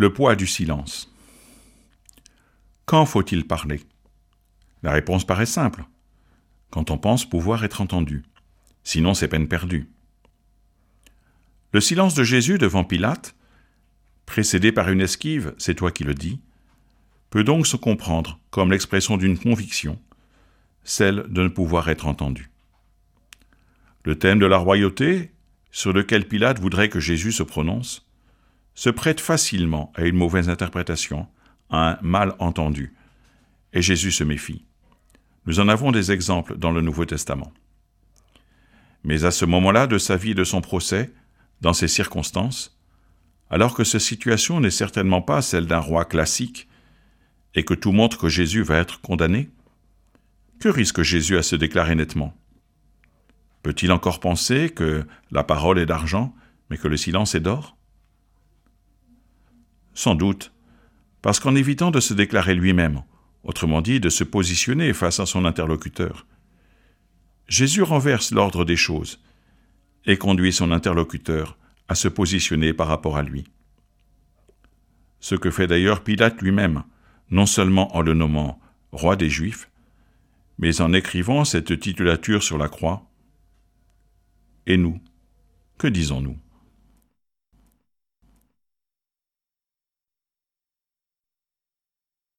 Le poids du silence. Quand faut-il parler? La réponse paraît simple. Quand on pense pouvoir être entendu. Sinon, c'est peine perdue. Le silence de Jésus devant Pilate, précédé par une esquive, c'est toi qui le dis, peut donc se comprendre comme l'expression d'une conviction, celle de ne pouvoir être entendu. Le thème de la royauté, sur lequel Pilate voudrait que Jésus se prononce, se prête facilement à une mauvaise interprétation, à un mal entendu, et Jésus se méfie. Nous en avons des exemples dans le Nouveau Testament. Mais à ce moment-là de sa vie et de son procès, dans ces circonstances, alors que cette situation n'est certainement pas celle d'un roi classique, et que tout montre que Jésus va être condamné, que risque Jésus à se déclarer nettement? Peut-il encore penser que la parole est d'argent, mais que le silence est d'or? Sans doute, parce qu'en évitant de se déclarer lui-même, autrement dit de se positionner face à son interlocuteur, Jésus renverse l'ordre des choses et conduit son interlocuteur à se positionner par rapport à lui. Ce que fait d'ailleurs Pilate lui-même, non seulement en le nommant roi des Juifs, mais en écrivant cette titulature sur la croix. Et nous, que disons-nous?